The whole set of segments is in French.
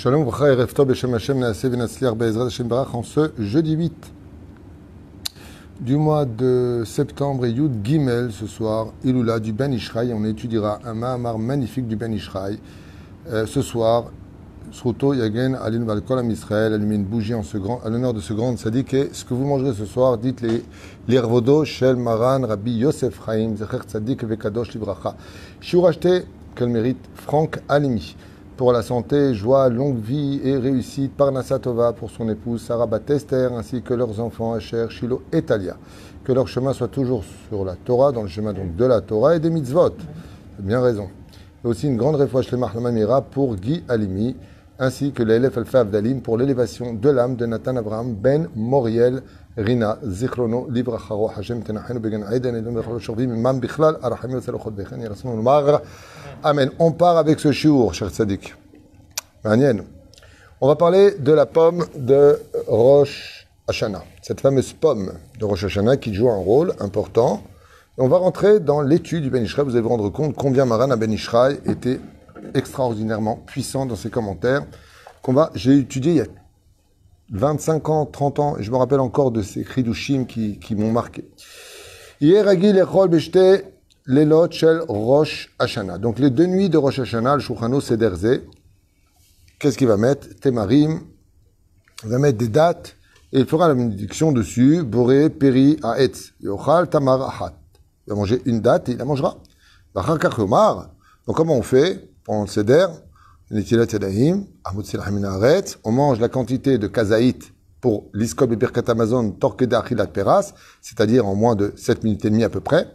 Shalom, Bracha, Erev Tov, Beshem Hashem, Naaseh, Venatzliar, Be'ezrat Hashem Barach, en ce jeudi 8 du mois de septembre et Yud Gimel, ce soir, Iloula, du Ben Ishraï. On étudiera un Mahamar magnifique du Ben Ishraï. Euh, ce soir, Sruto Yagen, Alin Valkolam Israël, allumer une bougie en ce grand, à l'honneur de ce grand sadique. Et ce que vous mangerez ce soir, dites les l'Irvodo, Shel Maran, Rabbi Yosef Chaim, Zecher Tzadik, Vekadosh Libracha. Shiur acheté, quel mérite, Franck Alimi pour la santé, joie, longue vie et réussite. Parnassa Tova pour son épouse Sarah Batester ainsi que leurs enfants Asher, Shiloh et Talia. Que leur chemin soit toujours sur la Torah, dans le chemin donc de la Torah et des mitzvot. Bien raison. Et aussi une grande réfouche les Mamira pour Guy Alimi, ainsi que l'élève Alpha Abdalim pour l'élévation de l'âme de Nathan Abraham Ben Moriel Rina Zichrono Libracharo Hashem Tenachenu Began Aiden et Bechalo Shorvim Imam Bichlal Arachami Otsalochot Bechen Yerasmon Mar Amen. On part avec ce shiur, cher Tzadik. On va parler de la pomme de Rosh Hashanah. Cette fameuse pomme de Rosh Hashanah qui joue un rôle important. On va rentrer dans l'étude du Ben Ishraï. Vous allez vous rendre compte combien Maran à Ben Ishraï était extraordinairement puissant dans ses commentaires. Qu'on va, j'ai étudié il y a 25 ans, 30 ans, je me rappelle encore de ces Chidushim qui, qui m'ont marqué. Rosh Hashanah. Donc les deux nuits de Rosh Hashanah, le Shulchano Sederze, qu'est-ce qu'il va mettre? Temarim, il va mettre des dates, et il fera la bénédiction dessus, Boré, Peri, Aetz, Yochal, Tamar, Ahat. Il va manger une date et il la mangera. Donc comment on fait? Pendant le Seder, on mange la quantité de kazaït pour l'iskop et birkat Amazon, torquede achilat peras, c'est-à-dire en moins de 7 minutes et demie à peu près.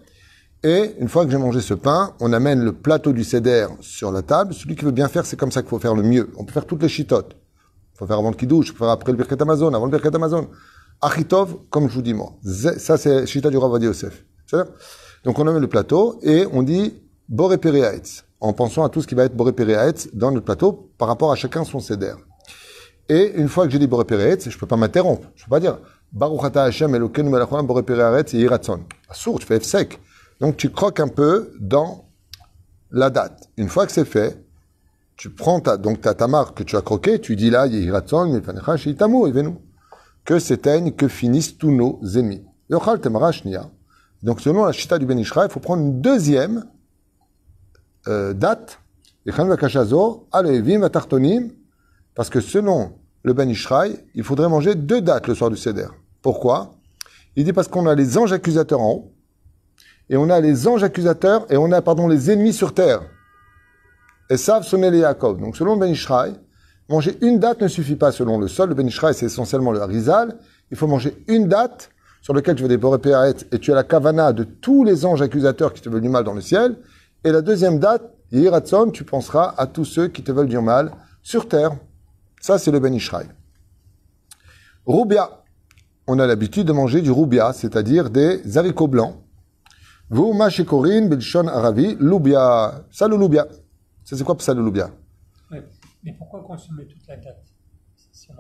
Et une fois que j'ai mangé ce pain, on amène le plateau du céder sur la table. Celui qui veut bien faire, c'est comme ça qu'il faut faire le mieux. On peut faire toutes les chitotes. Il faut faire avant le kiddush, il faut faire après le birkat Amazon, avant le birkat Amazon. Achitov, comme je vous dis moi. Ça, c'est chita du Ravadi Yosef. Donc on amène le plateau et on dit Periaetz, en pensant à tout ce qui va être Boré dans notre plateau par rapport à chacun son céder. Et une fois que j'ai dit Boré je peux pas m'interrompre. Je peux pas dire Baruch Ata Hashem Elokeinu Melachon Boré et Yiratson. Sourd, je fais F sec. Donc tu croques un peu dans la date. Une fois que c'est fait, tu prends ta, donc ta tamar que tu as croqué, tu dis là, Yiratson, que s'éteignent, que finissent tous nos ennemis. Donc selon la chita du Ben il faut prendre une deuxième date, parce que selon le Ben Ishraï, il faudrait manger deux dates le soir du Seder. Pourquoi? Il dit parce qu'on a les anges accusateurs en haut, et on a les anges accusateurs, et on a, pardon, les ennemis sur terre. Et savent sonner les Yaakov. Donc, selon Ben Ishraï, manger une date ne suffit pas selon le sol. Le Ben Ishraï, c'est essentiellement le Harizal. Il faut manger une date sur laquelle tu veux des et tu as la kavana de tous les anges accusateurs qui te veulent du mal dans le ciel. Et la deuxième date, Yiratson, tu penseras à tous ceux qui te veulent du mal sur terre. Ça, c'est le Ben Ishraï. Roubia. On a l'habitude de manger du roubia, c'est-à-dire des haricots blancs. Vous, machikorin, bilshon aravi, loubia. Ça, le loubia. Ça, c'est quoi ça, le loubia Mais pourquoi consommer toute la date?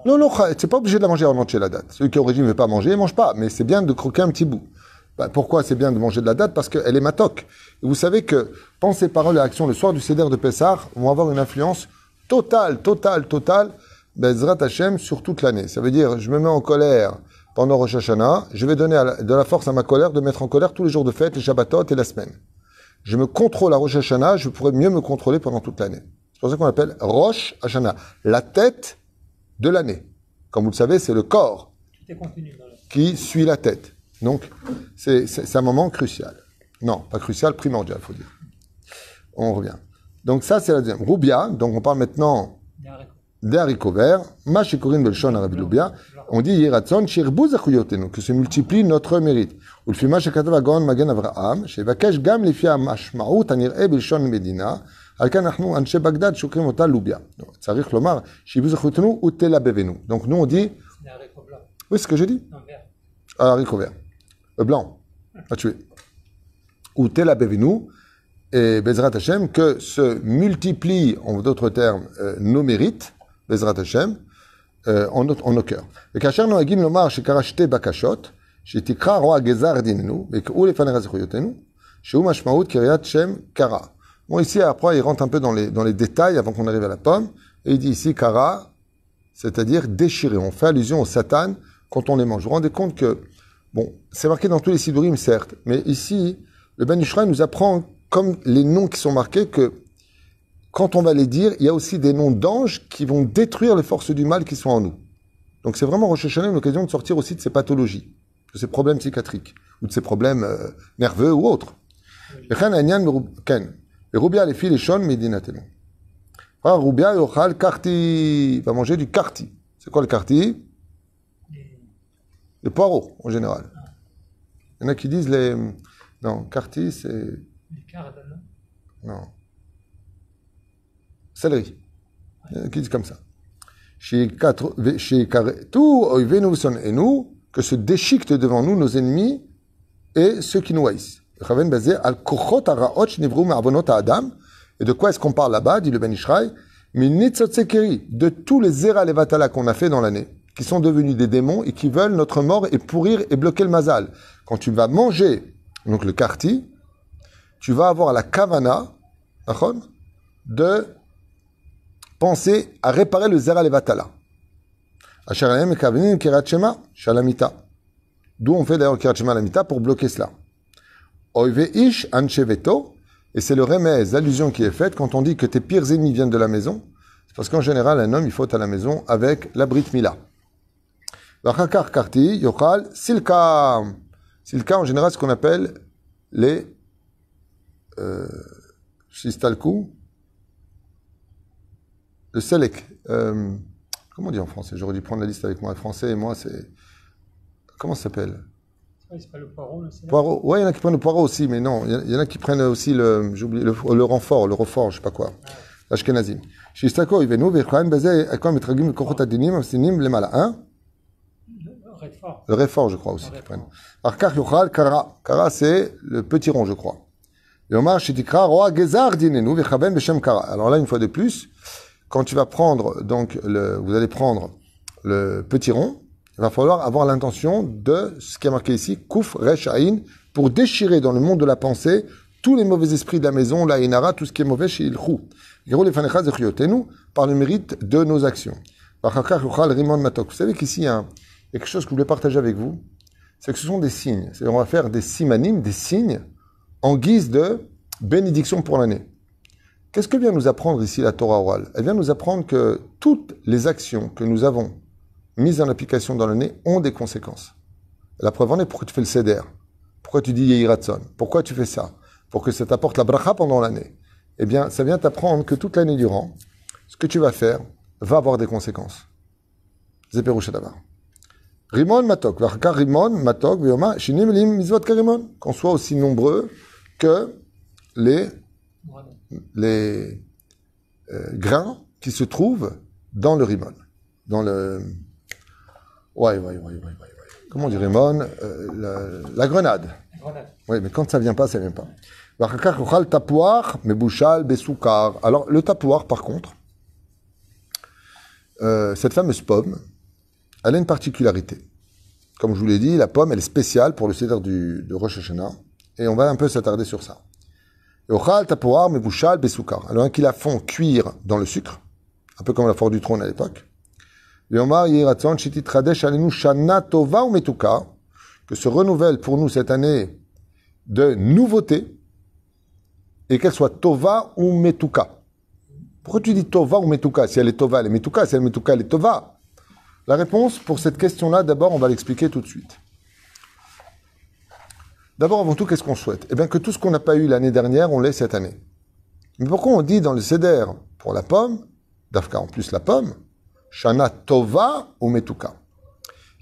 Non, non, c'est pas obligé de la manger en entier, la date. Celui qui au régime ne veut pas manger, il mange pas. Mais c'est bien de croquer un petit bout. Bah, pourquoi c'est bien de manger de la date Parce qu'elle est matoc. Et vous savez que pensées, paroles et actions le soir du Seder de Pessah vont avoir une influence totale, totale, totale, Bezrat Hashem, sur toute l'année. Ça veut dire, je me mets en colère pendant Rosh Hashanah, je vais donner de la force à ma colère de mettre en colère tous les jours de fête, les Shabbatot et la semaine. Je me contrôle à Rosh Hashanah, je pourrais mieux me contrôler pendant toute l'année. C'est pour ça qu'on appelle Rosh Hashanah, la tête de l'année. Comme vous le savez, c'est le corps qui suit la tête. Donc, c'est un moment crucial. Non, pas crucial, primordial, faut dire. On revient. Donc ça, c'est la deuxième. Roubia, donc on parle maintenant des haricots verts. Machikorin belshon arabi loubia. On dit Yiratson shirbuz achuyotenu, que se multiplie notre mérite. ולפי שכתב הגאון מגן אברהם, שיבקש גם לפי המשמעות הנראה בלשון מדינה, על כן אנחנו אנשי בגדד שוקרים אותה לוביה. צריך לומר, שיבוז אחותנו ותלבבנו. Donc nous on dit... Oui, ce que j'ai dit. Ah, haricot vert. Euh, blanc. À tuer. Ou telabevenu. Et Bezrat Hashem, que se multiplient, en d'autres termes, euh, nos mérites, Bezrat Hashem, euh, en, en nos cœurs. Et כאשר נוהגים לומר שקרה שתי בקשות, שתקרא רוע גזר דיננו, ויקראו לפניך זכויותינו, שהוא משמעות קריאת שם קרא. Bon, ici, après, il rentre un peu dans les, dans les détails avant qu'on arrive à la pomme. Et il dit ici kara, c'est-à-dire déchirer. On fait allusion au Satan quand on les mange. Vous vous rendez compte que, bon, c'est marqué dans tous les sidurim, certes, mais ici, le Ben Ishraï nous apprend, comme les noms qui sont marqués, que quand on va les dire, il y a aussi des noms d'anges qui vont détruire les forces du mal qui sont en nous. Donc c'est vraiment Rosh Hashanah une occasion de sortir aussi de ces pathologies, de ces problèmes psychiatriques, ou de ces problèmes euh, nerveux ou autres. Medinatenu. Ah, va manger du karti. C'est quoi le karti? Le poireau, en général. Il y en a qui disent les... Non, karti, c'est... Les cardes, non? Non. Céleri. Il y en a qui disent comme ça. Chez quatre- chez carré- Tout oivenu son et nous, que se déchiquetent devant nous nos ennemis et ceux qui nous haïssent. Et de quoi est-ce qu'on parle là-bas, dit le Ben Ishraï de tous les zera levatala qu'on a fait dans l'année, qui sont devenus des démons et qui veulent notre mort et pourrir et bloquer le mazal. Quand tu vas manger, donc le karti, tu vas avoir la kavana, de penser à réparer le zera levatala. D'où on fait d'ailleurs kirat shema lamita pour bloquer cela. Oive ish ancheveto, et c'est le remède, l'allusion qui est faite quand on dit que tes pires ennemis viennent de la maison. C'est parce qu'en général, un homme, il faut à la maison avec la brit mila. Vachakar karti, yochal, silka. Silka, en général, ce qu'on appelle les euh, shistalku, le selek. Euh, comment on dit en français? J'aurais dû prendre la liste avec moi. Français et moi, c'est. Comment ça s'appelle? C'est pas le poireau, le. Poireau. Ouais, il y en a qui prennent le poireau aussi, mais non. Il y en a- qui prennent aussi le, j'ai oublié, le, le renfort, le refort, je sais pas quoi. L'ashkenazim. Shistako, Ivenu, Vechran, Bazé, Akon, Metragim, Kochot Adinim, Amsinim, Lemala. Hein? Le réfort, je crois aussi, qu'ils prennent. Arkar, Yochal, Kara. Kara, c'est le petit rond, je crois. Et Omar, Shitikra, Roa, Gezar, Dinenu, Vechaben, Beshem, Kara. Alors là, une fois de plus, quand tu vas prendre, donc, le, vous allez prendre le petit rond, il va falloir avoir l'intention de ce qui est marqué ici, Kouf, Resh, Aïn, pour déchirer dans le monde de la pensée tous les mauvais esprits de la maison, la Inara, tout ce qui est mauvais chez Ilchou. Par le mérite de nos actions. Vous savez qu'ici, il y a un- il y a quelque chose que je voulais partager avec vous, c'est que ce sont des signes. On va faire des simanim, des signes, en guise de bénédiction pour l'année. Qu'est-ce que vient nous apprendre ici la Torah orale? Elle vient nous apprendre que toutes les actions que nous avons mises en application dans l'année ont des conséquences. La preuve en est pourquoi tu fais le seder? Pourquoi tu dis Yehiratson? Pourquoi tu fais ça? Pour que ça t'apporte la bracha pendant l'année. Eh bien, ça vient t'apprendre que toute l'année durant, ce que tu vas faire va avoir des conséquences. Zeperouche d'abord. Rimon matok. Rimon matok. Vioma shinim lim mizvot karimon. Qu'on soit aussi nombreux que les les euh, grains qui se trouvent dans le rimon. Dans le. Ouais, ouais, ouais, ouais, ouais. ouais. Comment on dit rimon Euh, la, la grenade. Grenade. Oui, mais quand ça vient pas, ça vient pas. Alors, le tapouar, par contre, euh, cette fameuse pomme, elle a une particularité. Comme je vous l'ai dit, la pomme, elle est spéciale pour le céder du, de Rosh Hashanah. Et on va un peu s'attarder sur ça. Alors, un qui la font cuire dans le sucre, un peu comme la force du trône à l'époque. Que se renouvelle pour nous cette année de nouveauté, et qu'elle soit tova ou metuka. Pourquoi tu dis tova ou metuka? Si elle est tova, elle est metuka. Si elle est metuka, elle est tova. La réponse pour cette question-là, d'abord, on va l'expliquer tout de suite. D'abord, avant tout, qu'est-ce qu'on souhaite? Eh bien, que tout ce qu'on n'a pas eu l'année dernière, on l'ait cette année. Mais pourquoi on dit dans le Seder, pour la pomme, d'Afka en plus la pomme, Shana Tova ou Metuka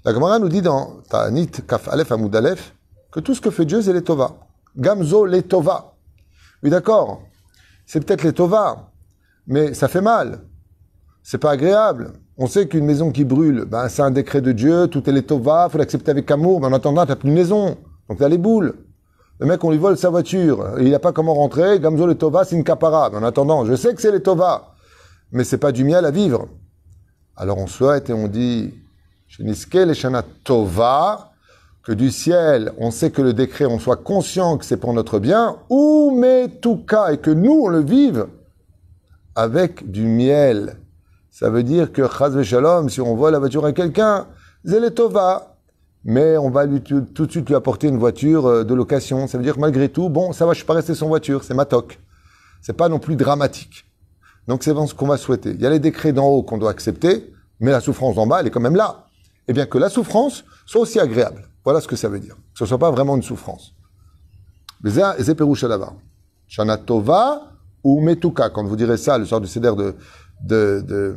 La Gemara nous dit dans Ta'anit Kaf Aleph Amoud Aleph que tout ce que fait Dieu, c'est les Tova. Gamzo les Tova. Oui, d'accord, c'est peut-être les Tova, mais ça fait mal. C'est pas agréable. On sait qu'une maison qui brûle, ben, c'est un décret de Dieu, tout est Tova, faut l'accepter avec amour, mais en attendant, t'as plus de maison. Donc t'as les boules. Le mec, on lui vole sa voiture, il n'a pas comment rentrer, Gamzo les Tova, c'est une capara. Mais en attendant, je sais que c'est les mais c'est pas du miel à vivre. Alors on souhaite et on dit, Sheniske les Shana Tova, que du ciel, on sait que le décret, on soit conscient que c'est pour notre bien, ou Metuka, et que nous, on le vive avec du miel Ça veut dire que Chaz Shalom, si on vole la voiture à quelqu'un, Zeletova. Mais on va lui, tout, de suite lui apporter une voiture euh, de location. Ça veut dire que malgré tout, bon, ça va, je suis pas resté sans voiture, c'est ma toque. C'est pas non plus dramatique. Donc c'est ce qu'on va souhaiter. Il y a les décrets d'en haut qu'on doit accepter, mais la souffrance d'en bas, elle est quand même là. Et bien que la souffrance soit aussi agréable. Voilà ce que ça veut dire. Que ce soit pas vraiment une souffrance. Shana Tova ou Metuka. Quand vous direz ça, le soir du Seder de, de, de,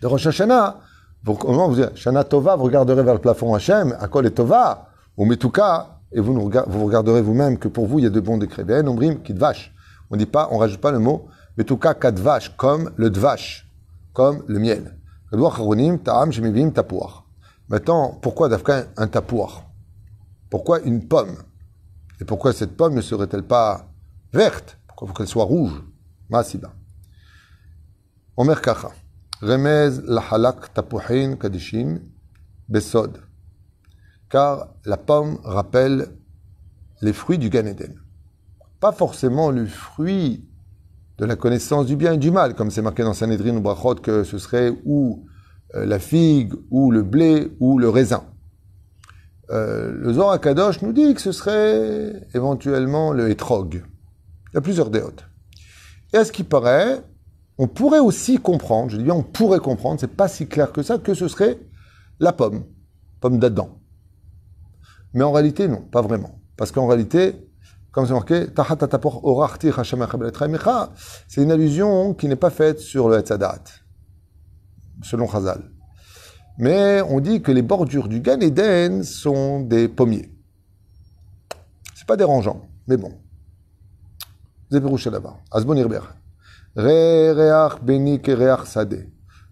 de Rosh Hashanah, vous, vous dites Shana Tova, vous regarderez vers le plafond Hachem, à quoi est Tova, ou Metuka, et vous, vous regarderez vous-même que pour vous, il y a de bons décrets. Ben, Ombrim, Kidvash. On dit pas, on rajoute pas le mot Metuka Kadvash, comme le Dvash, comme le miel. Maintenant, pourquoi d'Afghan un tapouar Pourquoi une pomme? Et pourquoi cette pomme ne serait-elle pas verte? Pourquoi faut qu'elle soit rouge? Masiba. Omer Kacha. Remez lahalak tapuhin kadishin besod. Car la pomme rappelle les fruits du Gan Eden. Pas forcément le fruit de la connaissance du bien et du mal, comme c'est marqué dans Sanhedrin ou Brachot, que ce serait ou euh, la figue, ou le blé, ou le raisin. Euh, le Zohar Kadosh nous dit que ce serait éventuellement le hétrog. Il y a plusieurs déotes. Et à ce qui paraît, on pourrait aussi comprendre, je dis bien on pourrait comprendre, c'est pas si clair que ça, que ce serait la pomme, pomme d'Adam. Mais en réalité, non, pas vraiment. Parce qu'en réalité, comme c'est marqué, c'est une allusion qui n'est pas faite sur le Hetzadat, selon Chazal. Mais on dit que les bordures du Gan Eden sont des pommiers. C'est pas dérangeant, mais bon.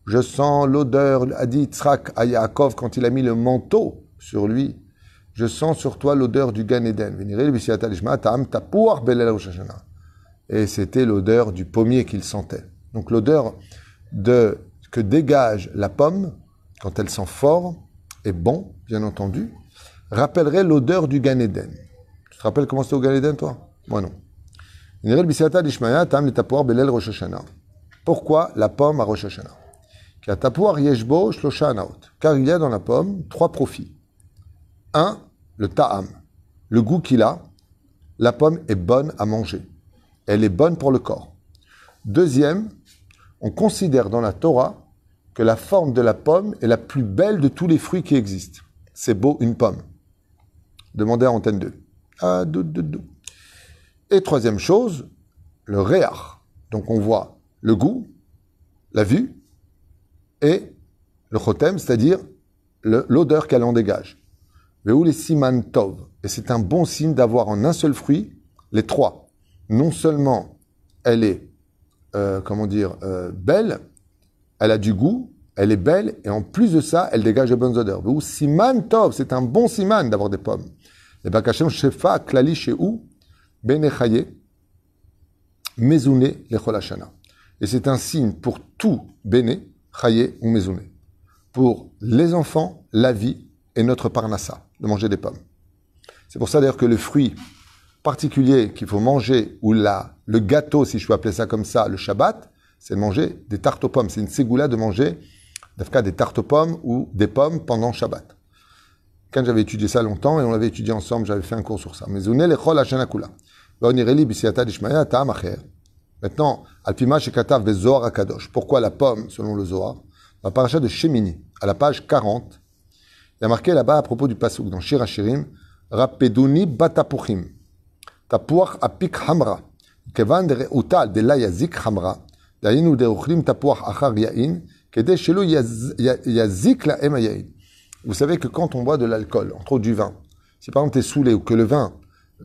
Je sens l'odeur, a dit Tzrak à quand il a mis le manteau sur lui je sens sur toi l'odeur du Gan Eden. Et c'était l'odeur du pommier qu'il sentait. Donc l'odeur de que dégage la pomme quand elle sent fort et bon, bien entendu, rappellerait l'odeur du Gan Eden. Tu te rappelles comment c'était au Gan Eden, toi? Moi non. Pourquoi la pomme à Rosh Hashanah? Car il y a dans la pomme trois profits. Un, le ta'am, le goût qu'il a, la pomme est bonne à manger. Elle est bonne pour le corps. Deuxième, on considère dans la Torah que la forme de la pomme est la plus belle de tous les fruits qui existent. C'est beau, une pomme. Demandez à Antenne 2. Ah, Et troisième chose, le réach. Donc on voit le goût, la vue et le chotem, c'est-à-dire l'odeur qu'elle en dégage les siman tov. Et c'est un bon signe d'avoir en un seul fruit les trois. Non seulement elle est, euh, comment dire, euh, belle, elle a du goût, elle est belle, et en plus de ça, elle dégage de bonnes odeurs. Ou siman tov, c'est un bon siman d'avoir des pommes. Et bakachem shefa klali shehu benechaye mezune lecholashana. Et c'est un signe pour tout bene, chaye ou mezune. Pour les enfants, la vie et notre parnassa de manger des pommes. C'est pour ça d'ailleurs que le fruit particulier qu'il faut manger, ou la, le gâteau, si je peux appeler ça comme ça, le Shabbat, c'est de manger des tartes aux pommes. C'est une ségoula de manger des tartes aux pommes ou des pommes pendant Shabbat. Quand j'avais étudié ça longtemps, et on l'avait étudié ensemble, j'avais fait un cours sur ça. Mais Maintenant, Alpima Shekatav Bezoar Akadosh. Pourquoi la pomme, selon le Zohar La paracha de Shemini, à la page 40, il y a marqué là-bas à propos du pasouk dans Shir Hashirim, Rapeduni batapuchim, tapuach apik hamra, kevan de reutal de la yazik hamra, dayinu de uchlim tapuach achar yain, kede shelo yazik la ema yain. Vous savez que quand on boit de l'alcool, entre autres du vin, si par exemple tu es saoulé ou que le vin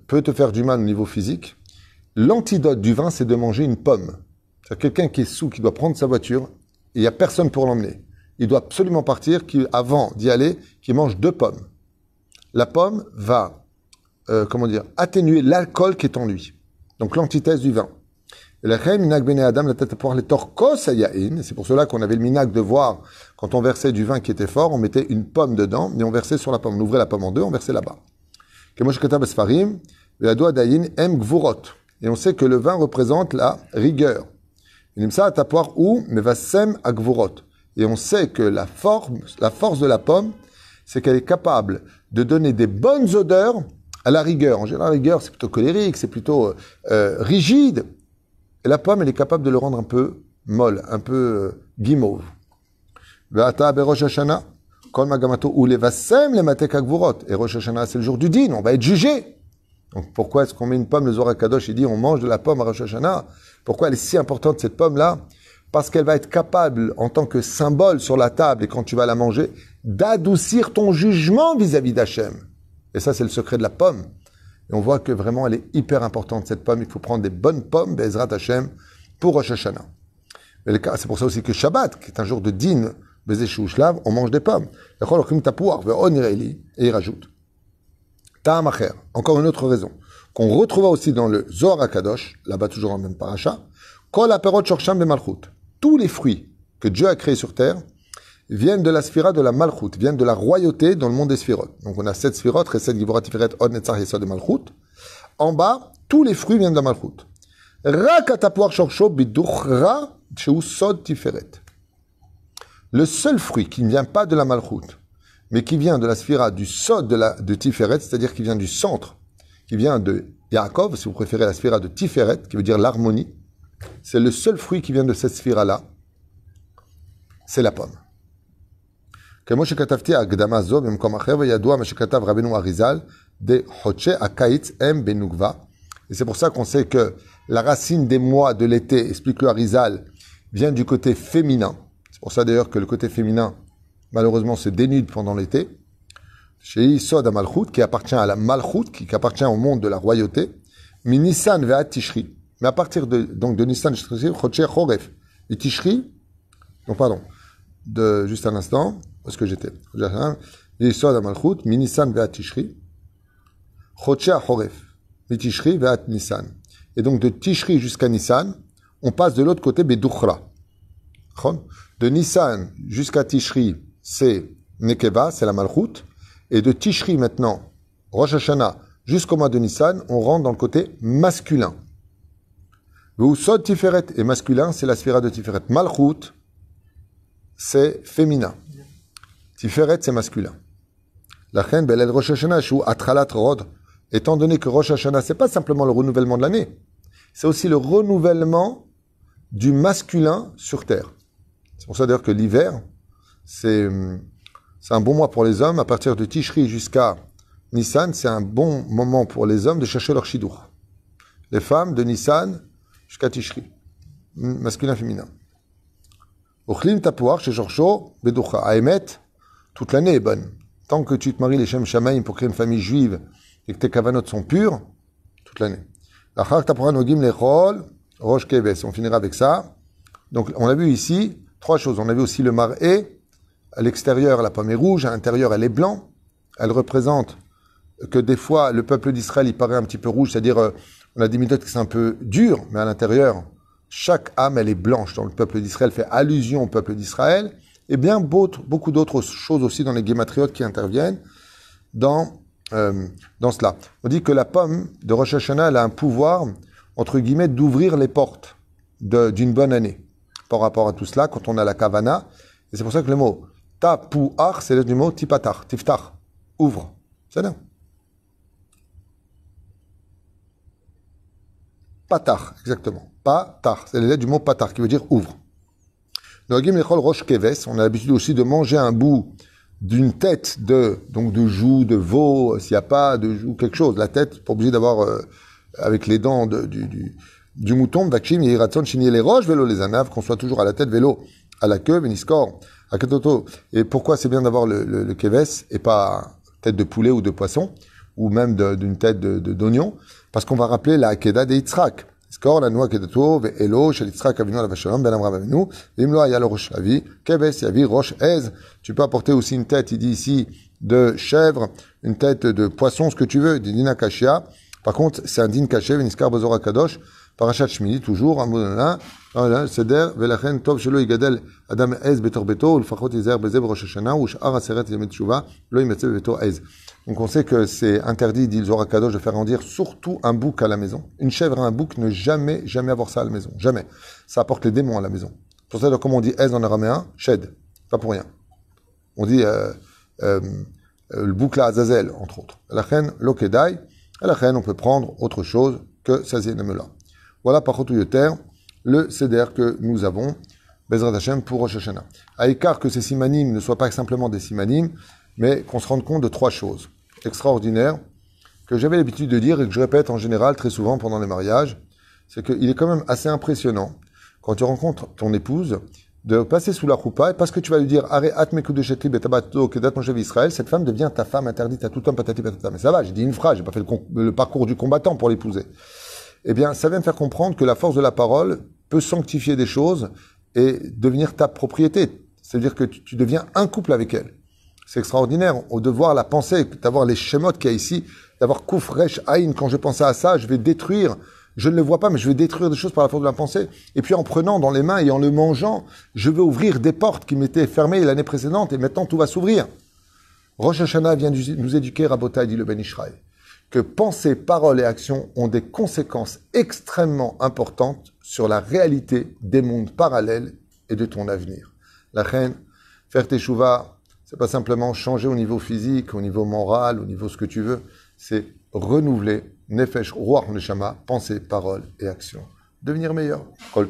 peut te faire du mal au niveau physique, l'antidote du vin, c'est de manger une pomme. C'est quelqu'un qui est sous, qui doit prendre sa voiture, et il n'y a personne pour l'emmener il doit absolument partir, avant d'y aller, qu'il mange deux pommes. La pomme va, euh, comment dire, atténuer l'alcool qui est en lui. Donc l'antithèse du vin. C'est pour cela qu'on avait le minac de voir, quand on versait du vin qui était fort, on mettait une pomme dedans, et on versait sur la pomme. On ouvrait la pomme en deux, on versait là-bas. Et on sait que le vin représente la rigueur. Et on sait que la forme, la force de la pomme, c'est qu'elle est capable de donner des bonnes odeurs à la rigueur. En général, la rigueur, c'est plutôt colérique, c'est plutôt euh, rigide. Et la pomme, elle est capable de le rendre un peu molle, un peu euh, guimauve. Kol magamato ou levasem. Et Rosh Hashanah, c'est le jour du din, on va être jugé. Donc pourquoi est-ce qu'on met une pomme, le Zohar Kadosh, il dit on mange de la pomme à Rosh Hashanah? Pourquoi elle est si importante cette pomme-là? Parce qu'elle va être capable, en tant que symbole sur la table et quand tu vas la manger, d'adoucir ton jugement vis-à-vis d'Hachem. Et ça, c'est le secret de la pomme. Et on voit que vraiment, elle est hyper importante, cette pomme. Il faut prendre des bonnes pommes, Bezrat Hashem, pour Rosh Hashanah. C'est pour ça aussi que Shabbat, qui est un jour de Bezé on mange des pommes. Et il rajoute. Encore une autre raison, qu'on retrouva aussi dans le Zohar HaKadosh, là-bas toujours en même paracha, Kol Tous les fruits que Dieu a créés sur terre viennent de la sphira de la Malchut, viennent de la royauté dans le monde des sphirot. Donc on a sept sphirot, Chesed, Givorat, Tiferet, Od, Netzach, Yesod de Malchut. En bas, tous les fruits viennent de la Malchut. Rakatapuar Shorsho Biduchra Sod Tiferet Le seul fruit qui ne vient pas de la Malchut, mais qui vient de la sphira du Sod de, la, de Tiferet, c'est-à-dire qui vient du centre, qui vient de Yaakov, si vous préférez la sphira de Tiferet, qui veut dire l'harmonie, c'est le seul fruit qui vient de cette sphira-là, c'est la pomme. כמו שכתבתי הקדמה זו במקום אחר, וידוע מה שכתב רבינו אריזל, דחודשי הקיץ הם בנוגבה. Et c'est pour ça qu'on sait que la racine des mois de l'été, explique le Harizal, vient du côté féminin. C'est pour ça d'ailleurs que le côté féminin malheureusement se dénude pendant l'été. Chez Isod Malchut, qui appartient à la Malchut, qui, appartient au monde de la royauté. Mi Nissan Ve'at Tishri. Mais à partir de, donc de Nissan, Chocher Choref. Et Tishri, non pardon, de, juste un instant, où est-ce que j'étais? Isod Malchut, Mi Nissan Ve'at Tishri. Chocher Choref. Mi Tishri Ve'at Nissan. Et donc de Tishri jusqu'à Nissan, on passe de l'autre côté Bedukhra. De Nissan jusqu'à Tishri, c'est Nekeva, c'est la Malchut. Et de Tishri maintenant, Rosh Hashanah, jusqu'au mois de Nissan, on rentre dans le côté masculin. Sod Tiferet et masculin, c'est la sphira de Tiferet. Malchut, c'est féminin. Tiferet, c'est masculin. La reine Belel Rosh Hashanah, Atralat Rod, étant donné que Rosh Hashanah, c'est pas simplement le renouvellement de l'année, c'est aussi le renouvellement du masculin sur terre. C'est pour ça d'ailleurs que l'hiver, c'est un bon mois pour les hommes. À partir de Tishri jusqu'à Nissan, c'est un bon moment pour les hommes de chercher leur shidur. Les femmes de Nissan jusqu'à Tishri, masculin, féminin. Ochlim tapouar chez Georgio, Bedoucha. À Emet, toute l'année est bonne. Tant que tu te maries les Shem Shamaim pour créer une famille juive et que tes cavanotes sont pures, toute l'année. Lachar tapouar nogim lechol, roche keves. On finira avec ça. Donc, on a vu ici trois choses. On a vu aussi le maré à l'extérieur, la pomme est rouge, à l'intérieur, elle est blanche. Elle représente que des fois, le peuple d'Israël, il paraît un petit peu rouge, c'est-à-dire, euh, on a des méthodes qui sont un peu dures, mais à l'intérieur, chaque âme, elle est blanche. Donc, le peuple d'Israël fait allusion au peuple d'Israël. Et bien, beaucoup d'autres choses aussi dans les guématriotes qui interviennent dans, euh, dans cela. On dit que la pomme de Rosh Hashanah, elle a un pouvoir, entre guillemets, d'ouvrir les portes d'une bonne année. Par rapport à tout cela, quand on a la kavana, et c'est pour ça que le mot Tapouach, c'est le mot tipatar, tiftar, ouvre. C'est là. Patar, exactement. Patar, c'est le du mot patar qui veut dire ouvre. on a l'habitude aussi de manger un bout d'une tête de, donc de joue, de veau, s'il n'y a pas de joue, quelque chose. La tête, pas obligé d'avoir, euh, avec les dents du, du, du mouton, Vakshim, Yiratzon, Chinier les roches, vélo les anaves, qu'on soit toujours à la tête, vélo à la queue, Veniskor. Et pourquoi c'est bien d'avoir le, le, le keves et pas tête de poulet ou de poisson, ou même d'une tête d'oignon? Parce qu'on va rappeler la Akeda de Yitzhak. Skor, la noix kedato, ve'elo, shel Yitzhak avinu la vachalom, ben avinu, vimlo ayal rosh avi, keves yavi rosh ez. Tu peux apporter aussi une tête, il dit ici, de chèvre, une tête de poisson, ce que tu veux, kashia, Par contre, c'est un din caché, Veniskar Bozora Kadosh, Parashat Shmini, toujours, là, Seder, Velachen Tov Shelo Yigadel Adam Ez Betor Beto, Ulfachot Izer Bezeb Rosh Hashanah, ou Sh'ar Aseret Yemet Tshuva, Lo Yimetze Beto Ez. Donc on sait que c'est interdit, dit le Zohar Kadosh, de faire grandir surtout un bouc à la maison. Une chèvre et un bouc, ne jamais, jamais avoir ça à la maison. Jamais. Ça apporte les démons à la maison. Pour ça, comme on dit Ez en araméen, Shed. Pas pour rien. On dit euh, euh, le bouc à Azazel, entre autres. La reine, Lokedai. À la reine, on peut prendre autre chose que Sazienamela. Voilà, par contre, le CDR que nous avons, Bezrat Hashem, pour Rosh Hashanah. À écart que ces simanim ne soient pas simplement des simanim, mais qu'on se rende compte de trois choses extraordinaires que j'avais l'habitude de dire et que je répète en général très souvent pendant les mariages, c'est qu'il est quand même assez impressionnant quand tu rencontres ton épouse de passer sous la roupa et parce que tu vas lui dire Israël, cette femme devient ta femme interdite à tout homme patati patata. Mais ça va, j'ai dit une phrase, j'ai pas fait le parcours du combattant pour l'épouser. Eh bien, ça vient me faire comprendre que la force de la parole peut sanctifier des choses et devenir ta propriété. C'est-à-dire que tu deviens un couple avec elle. C'est extraordinaire. Au devoir la penser, d'avoir les schémotes qu'il y a ici, d'avoir Koufresh Aïn. Quand je pensais à ça, je vais détruire. Je ne le vois pas, mais je vais détruire des choses par la force de la pensée. Et puis en prenant dans les mains et en le mangeant, je vais ouvrir des portes qui m'étaient fermées l'année précédente et maintenant tout va s'ouvrir. Rosh Hashanah vient nous éduquer, Rabotai, dit le Ben Israël, que pensée, parole et action ont des conséquences extrêmement importantes sur la réalité des mondes parallèles et de ton avenir. La reine, faire tes chouvas, c'est pas simplement changer au niveau physique, au niveau moral, au niveau ce que tu veux. C'est renouveler Nefesh, Roi Neshama, pensée, parole et action. Devenir meilleur. Kol